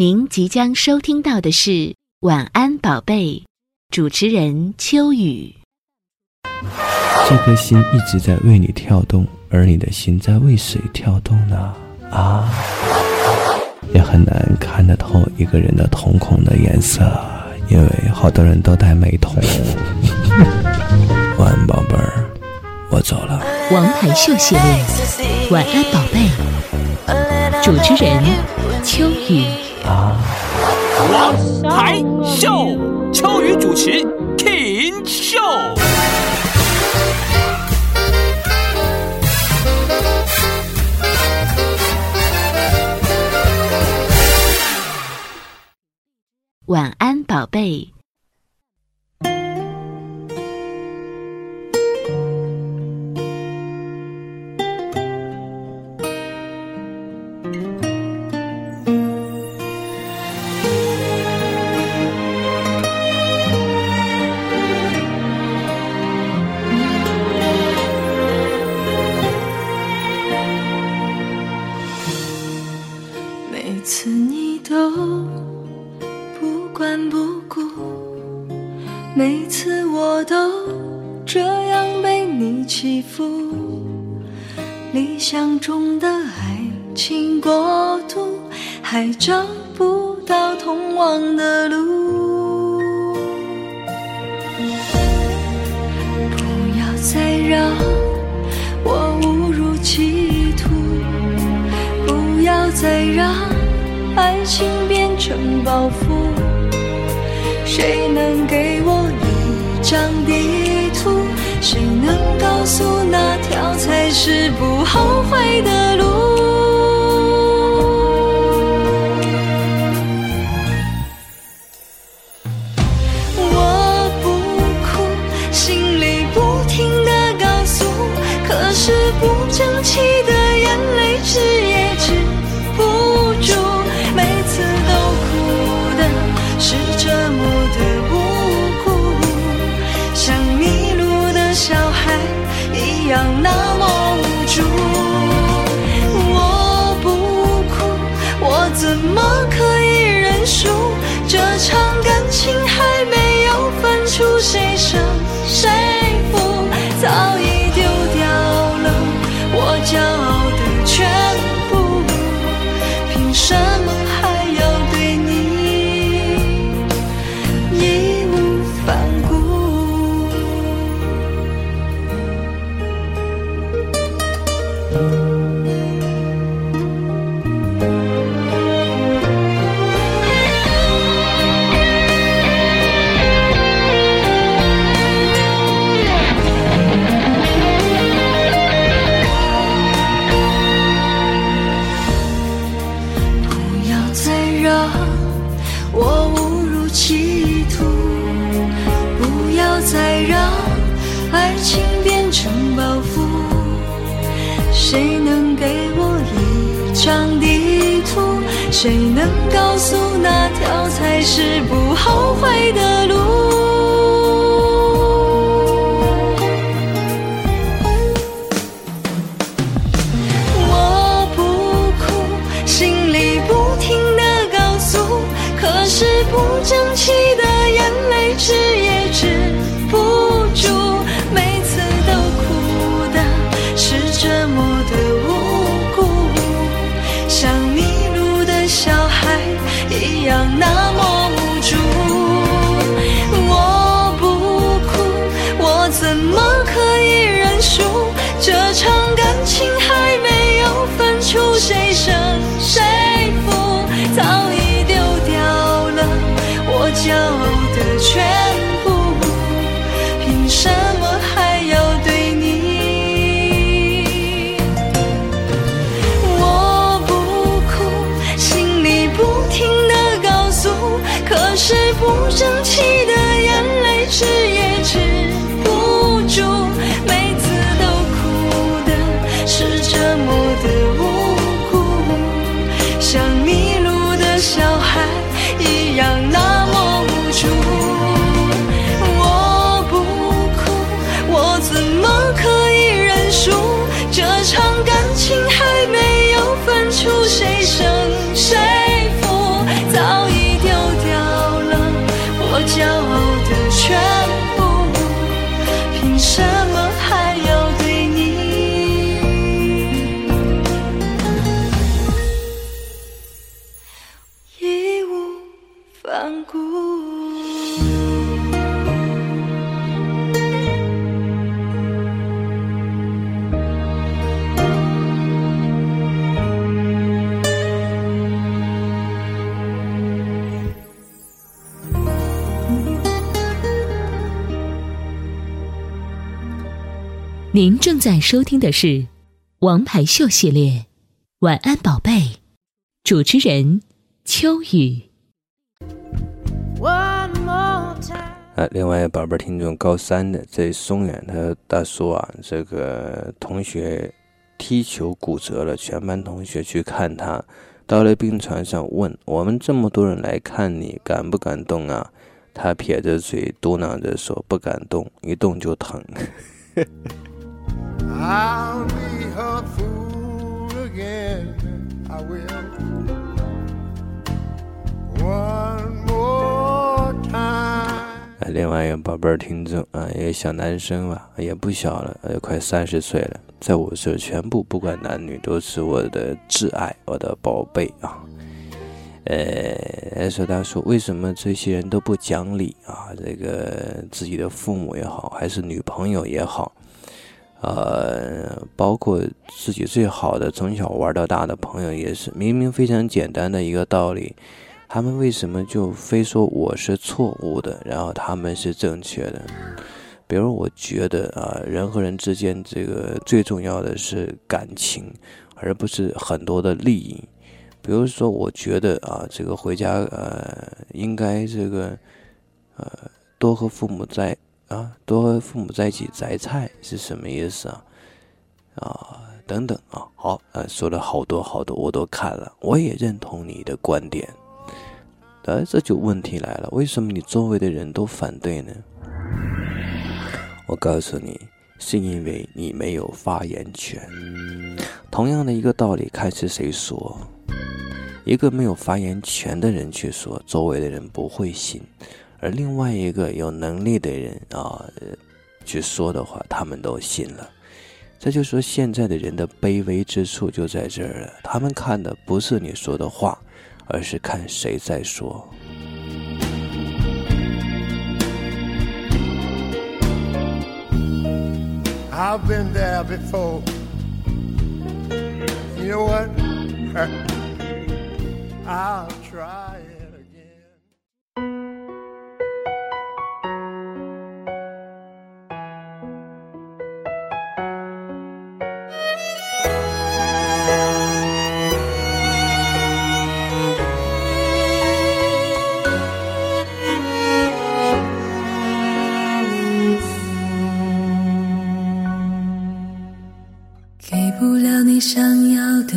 您即将收听到的是《晚安宝贝》，主持人秋雨。这颗心一直在为你跳动，而你的心在为谁跳动呢？啊，也很难看得透一个人的瞳孔的颜色，因为好多人都戴美瞳。晚安，宝贝儿，我走了。王牌秀系列，《晚安宝贝》，主持人秋雨。啊，王牌秀，秋雨主持，King 秀。晚安，宝贝。再让我误入歧途。不要再让爱情变成包袱。谁能给我一张地图？谁能告诉哪条才是不后悔的路？气的眼泪止也止不住，每次都哭的是折磨的无辜，像迷路的小孩一样那么无助。我不哭，我怎么可以认输？这场感情成包袱。谁能给我一张地图？谁能告诉那条才是不后悔的路？样那您正在收听的是《王牌秀》系列，《晚安宝贝》，主持人秋雨。啊，另外宝贝听众高三的在松远，他大叔啊，这个同学踢球骨折了，全班同学去看他，到了病床上问我们这么多人来看你，敢不敢动啊？他撇着嘴嘟囔着说不敢动，一动就疼。I'll be her fool again. I will. One more time. 另外一个宝贝儿听众啊，一个小男生吧，也不小了，呃，快三十岁了，在我这全部不管男女都是我的挚爱，我的宝贝啊。呃，说他说为什么这些人都不讲理啊？这个自己的父母也好，还是女朋友也好。呃，包括自己最好的从小玩到大的朋友也是，明明非常简单的一个道理，他们为什么就非说我是错误的，然后他们是正确的？比如，我觉得啊，人和人之间这个最重要的是感情，而不是很多的利益。比如说，我觉得啊，这个回家呃，应该这个呃，多和父母在。啊，多和父母在一起摘菜是什么意思啊？啊，等等啊，好，呃，说了好多好多，我都看了，我也认同你的观点。呃，这就问题来了，为什么你周围的人都反对呢？我告诉你，是因为你没有发言权。同样的一个道理，看是谁说。一个没有发言权的人去说，周围的人不会信。而另外一个有能力的人啊，去说的话，他们都信了。这就说现在的人的卑微之处就在这儿了。他们看的不是你说的话，而是看谁在说。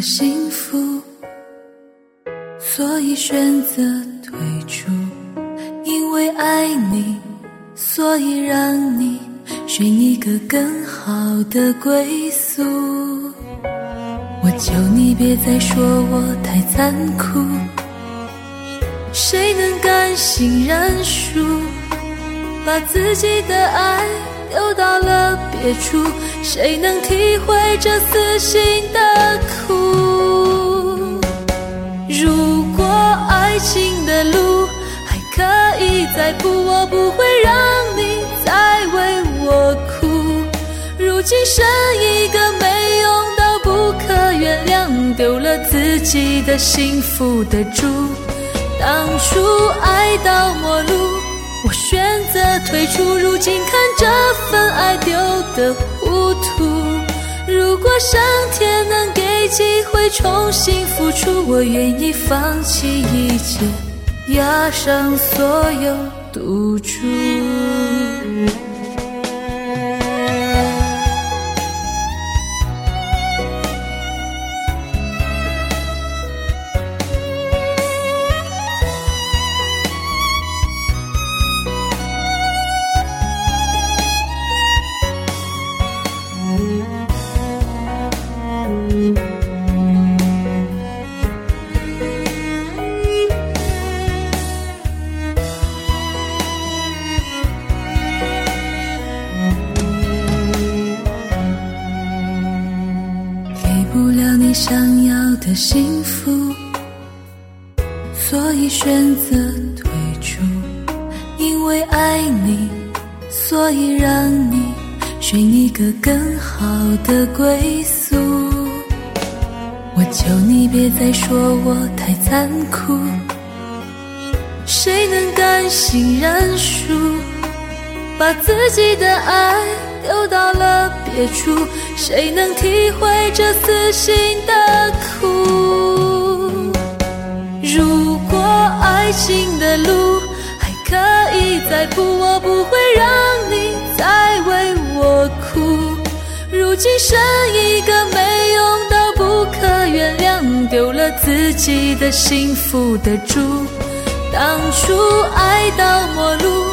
的幸福，所以选择退出。因为爱你，所以让你寻一个更好的归宿。我求你别再说我太残酷，谁能甘心认输，把自己的爱丢到了别处？谁能体会这死心的苦？如果爱情的路还可以再铺，我不会让你再为我哭。如今剩一个没用到不可原谅，丢了自己的幸福的猪。当初爱到末路。我选择退出，如今看这份爱丢的糊涂。如果上天能给机会重新付出，我愿意放弃一切，押上所有赌注。一个更好的归宿。我求你别再说我太残酷，谁能甘心认输，把自己的爱丢到了别处？谁能体会这死心的苦？如果爱情的路还可以再铺，我不会让你再为。今剩一个没用到不可原谅，丢了自己的幸福的猪。当初爱到末路，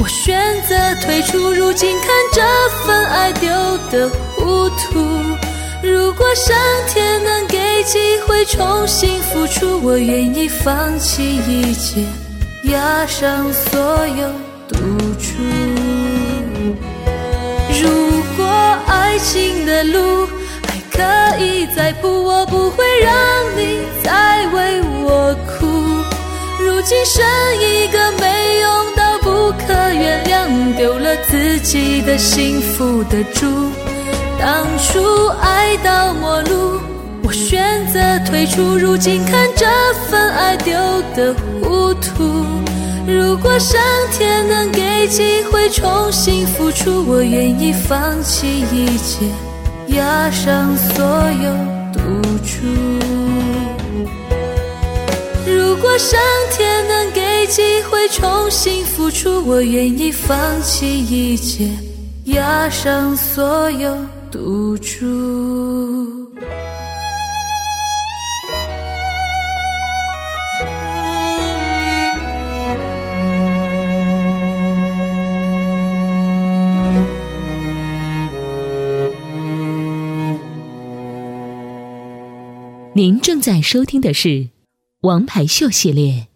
我选择退出，如今看这份爱丢的糊涂。如果上天能给机会重新付出，我愿意放弃一切，押上所有赌注。情的路还可以再铺，我不会让你再为我哭。如今剩一个没用到不可原谅，丢了自己的幸福的猪。当初爱到末路，我选择退出，如今看这份爱丢的糊涂。如果上天能给机会重新付出，我愿意放弃一切，押上所有赌注。如果上天能给机会重新付出，我愿意放弃一切，押上所有赌注。您正在收听的是《王牌秀》系列，《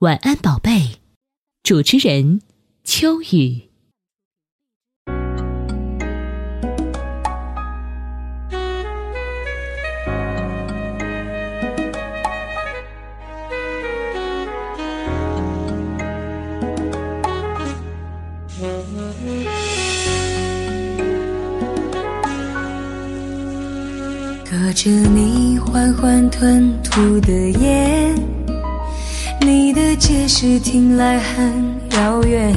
晚安宝贝》，主持人秋雨。着你缓缓吞吐的烟，你的解释听来很遥远。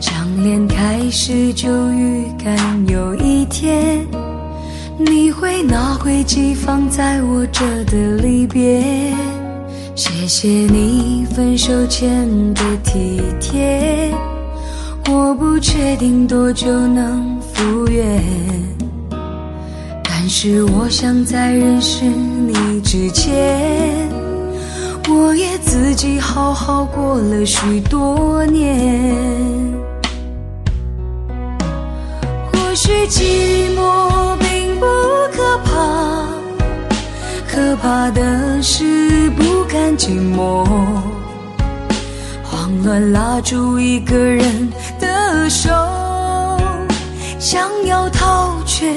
张脸开始就预感有一天，你会拿回寄放在我这的离别。谢谢你分手前的体贴，我不确定多久能复原。是我想在认识你之前，我也自己好好过了许多年。或许寂寞并不可怕，可怕的是不甘寂寞，慌乱拉住一个人的手，想要逃却。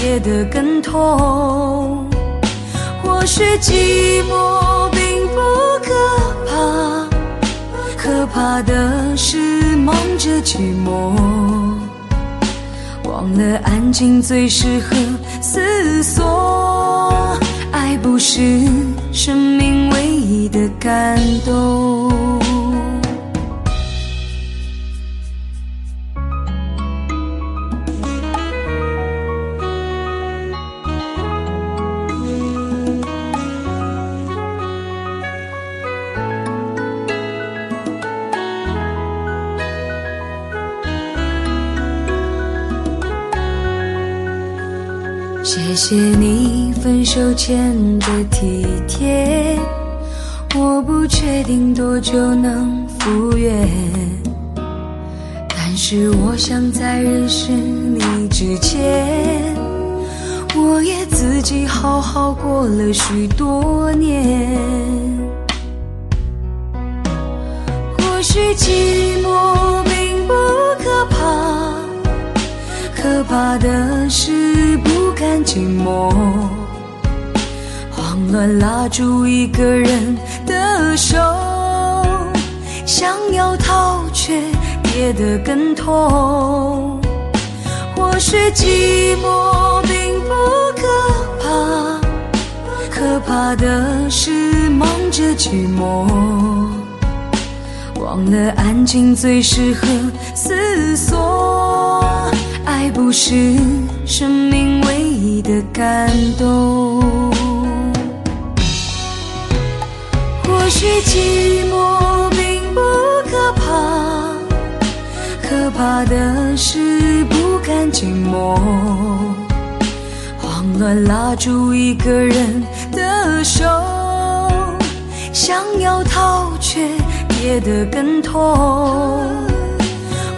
跌得更痛。或许寂寞并不可怕，可怕的是忙着寂寞，忘了安静最适合思索。爱不是生命唯一的感动。谢谢你分手前的体贴，我不确定多久能复原，但是我想在认识你之前，我也自己好好过了许多年。或许寂寞并不可怕，可怕的是不寂寞，慌乱拉住一个人的手，想要逃却跌得更痛。或许寂寞并不可怕，可怕的是忙着寂寞，忘了安静最适合思索。爱不是生命唯一的感动。或许寂寞并不可怕，可怕的是不甘寂寞，慌乱拉住一个人的手，想要逃却跌得更痛。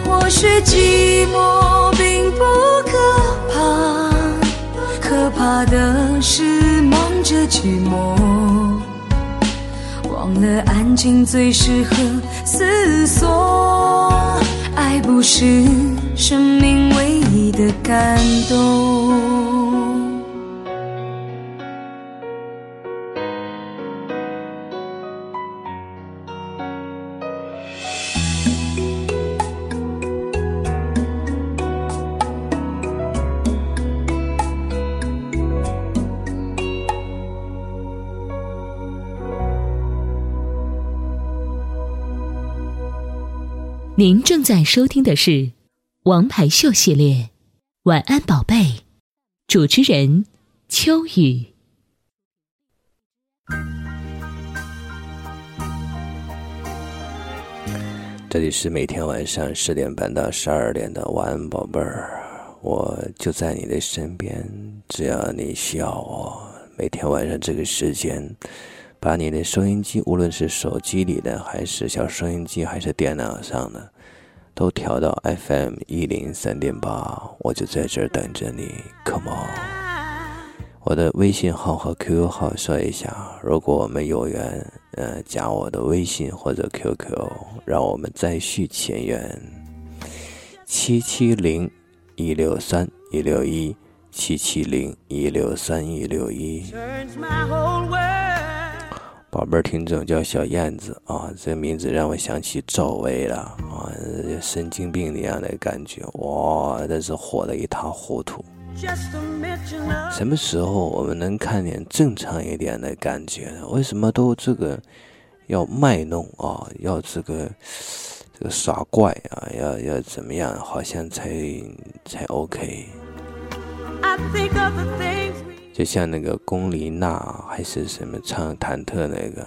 或许寂寞并不可怕，可怕的是忙着寂寞，忘了安静最适合思索。爱不是生命唯一的感动。您正在收听的是《王牌秀》系列，《晚安宝贝》，主持人秋雨。这里是每天晚上十点半到十二点的晚安宝贝儿，我就在你的身边，只要你需要我。每天晚上这个时间，把你的收音机，无论是手机里的，还是小收音机，还是电脑上的，都调到 FM 一零三点八，我就在这儿等着你，Come on。我的微信号和 QQ 号说一下，如果我们有缘，呃，加我的微信或者 QQ，让我们再续前缘。七七零一六三一六一，七七零一六三一六一。宝贝儿听众叫小燕子啊，这名字让我想起赵薇了啊，神经病一样的感觉，哇，真是火的一塌糊涂。什么时候我们能看点正常一点的感觉呢？为什么都这个要卖弄啊？要这个这个耍怪啊？要要怎么样？好像才才 OK。就像那个龚琳娜还是什么唱忐忑那个，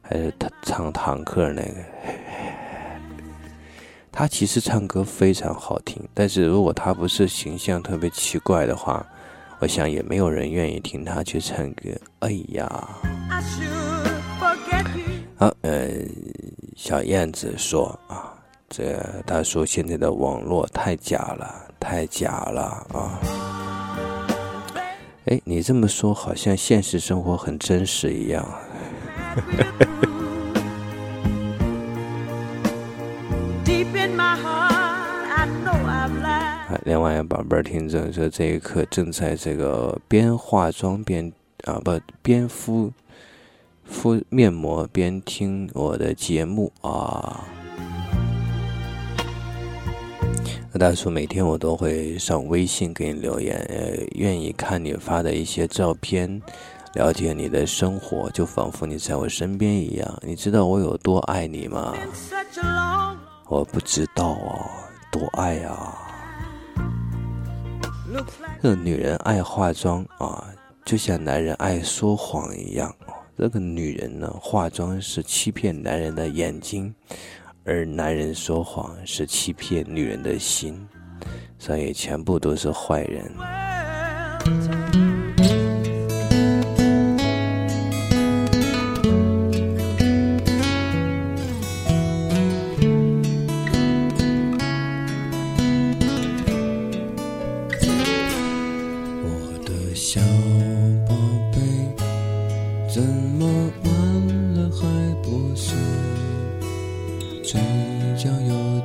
还是他唱坦克那个。他其实唱歌非常好听，但是如果他不是形象特别奇怪的话，我想也没有人愿意听他去唱歌。哎呀，好，呃，小燕子说啊，这他说现在的网络太假了，太假了啊。哎，你这么说好像现实生活很真实一样。另外，宝贝儿听众说，这一刻正在这个边化妆边啊不边敷敷面膜边听我的节目啊。大叔每天我都会上微信给你留言，呃，愿意看你发的一些照片，了解你的生活，就仿佛你在我身边一样。你知道我有多爱你吗？我不知道啊，多爱啊！这个女人爱化妆啊，就像男人爱说谎一样这个女人呢，化妆是欺骗男人的眼睛，而男人说谎是欺骗女人的心，所以全部都是坏人。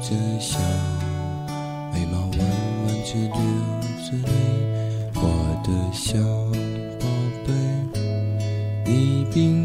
着笑眉毛弯弯着流着泪我的小宝贝你并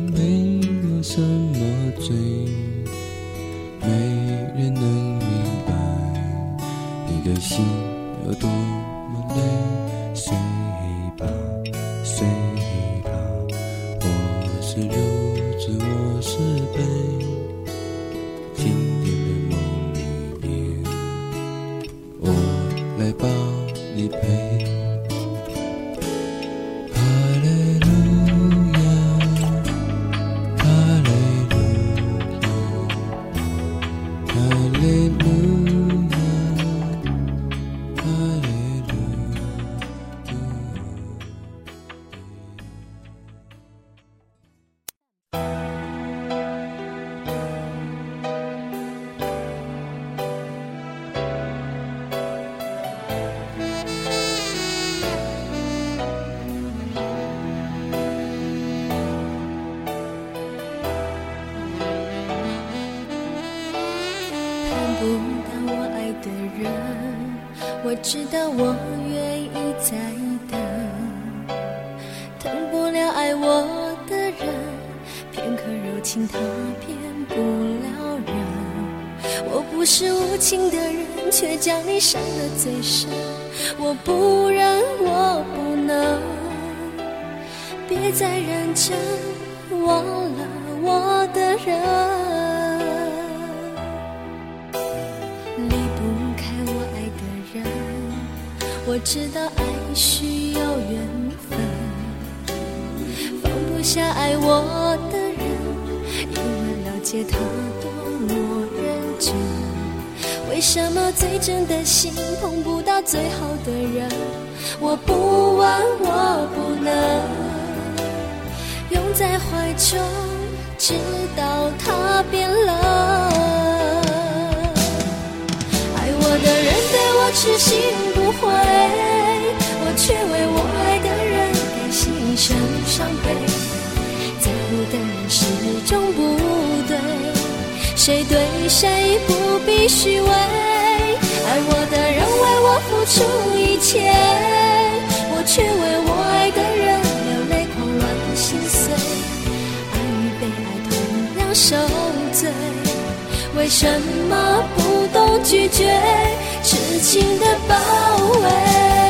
不是无情的人，却将你伤得最深。我不忍，我不能，别再认真，忘了我的人。离不开我爱的人，我知道爱需要缘分，放不下爱我的人，因为了解他多么认真。为什么最真的心碰不到最好的人？我不问，我不能拥在怀中，直到他变冷。爱我的人对我痴心不悔，我却为我爱的人甘心生伤悲。在乎的人始终不对，谁对谁不必虚伪。爱我的人为我付出一切，我却为我爱的人流泪狂乱心碎。爱与被爱同样受罪。为什么不懂拒绝痴情的包围？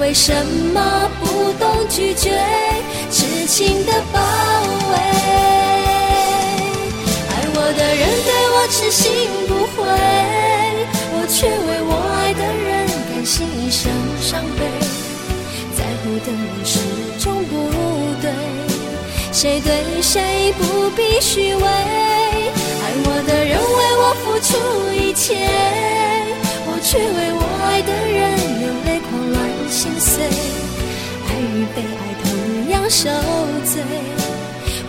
为什么不懂拒绝痴情的包围？爱我的人对我痴心不悔，我却为我爱的人甘心一生伤悲。在乎的人始终不对，谁对谁不必虚伪。爱我的人为我付出一切，我却为我爱的人心碎。爱与被爱同样受罪，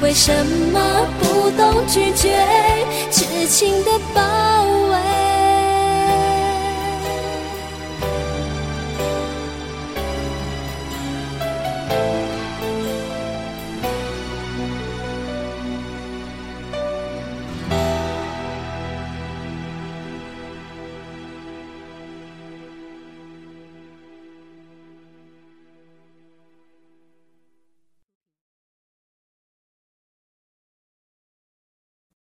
为什么不懂拒绝痴情的包围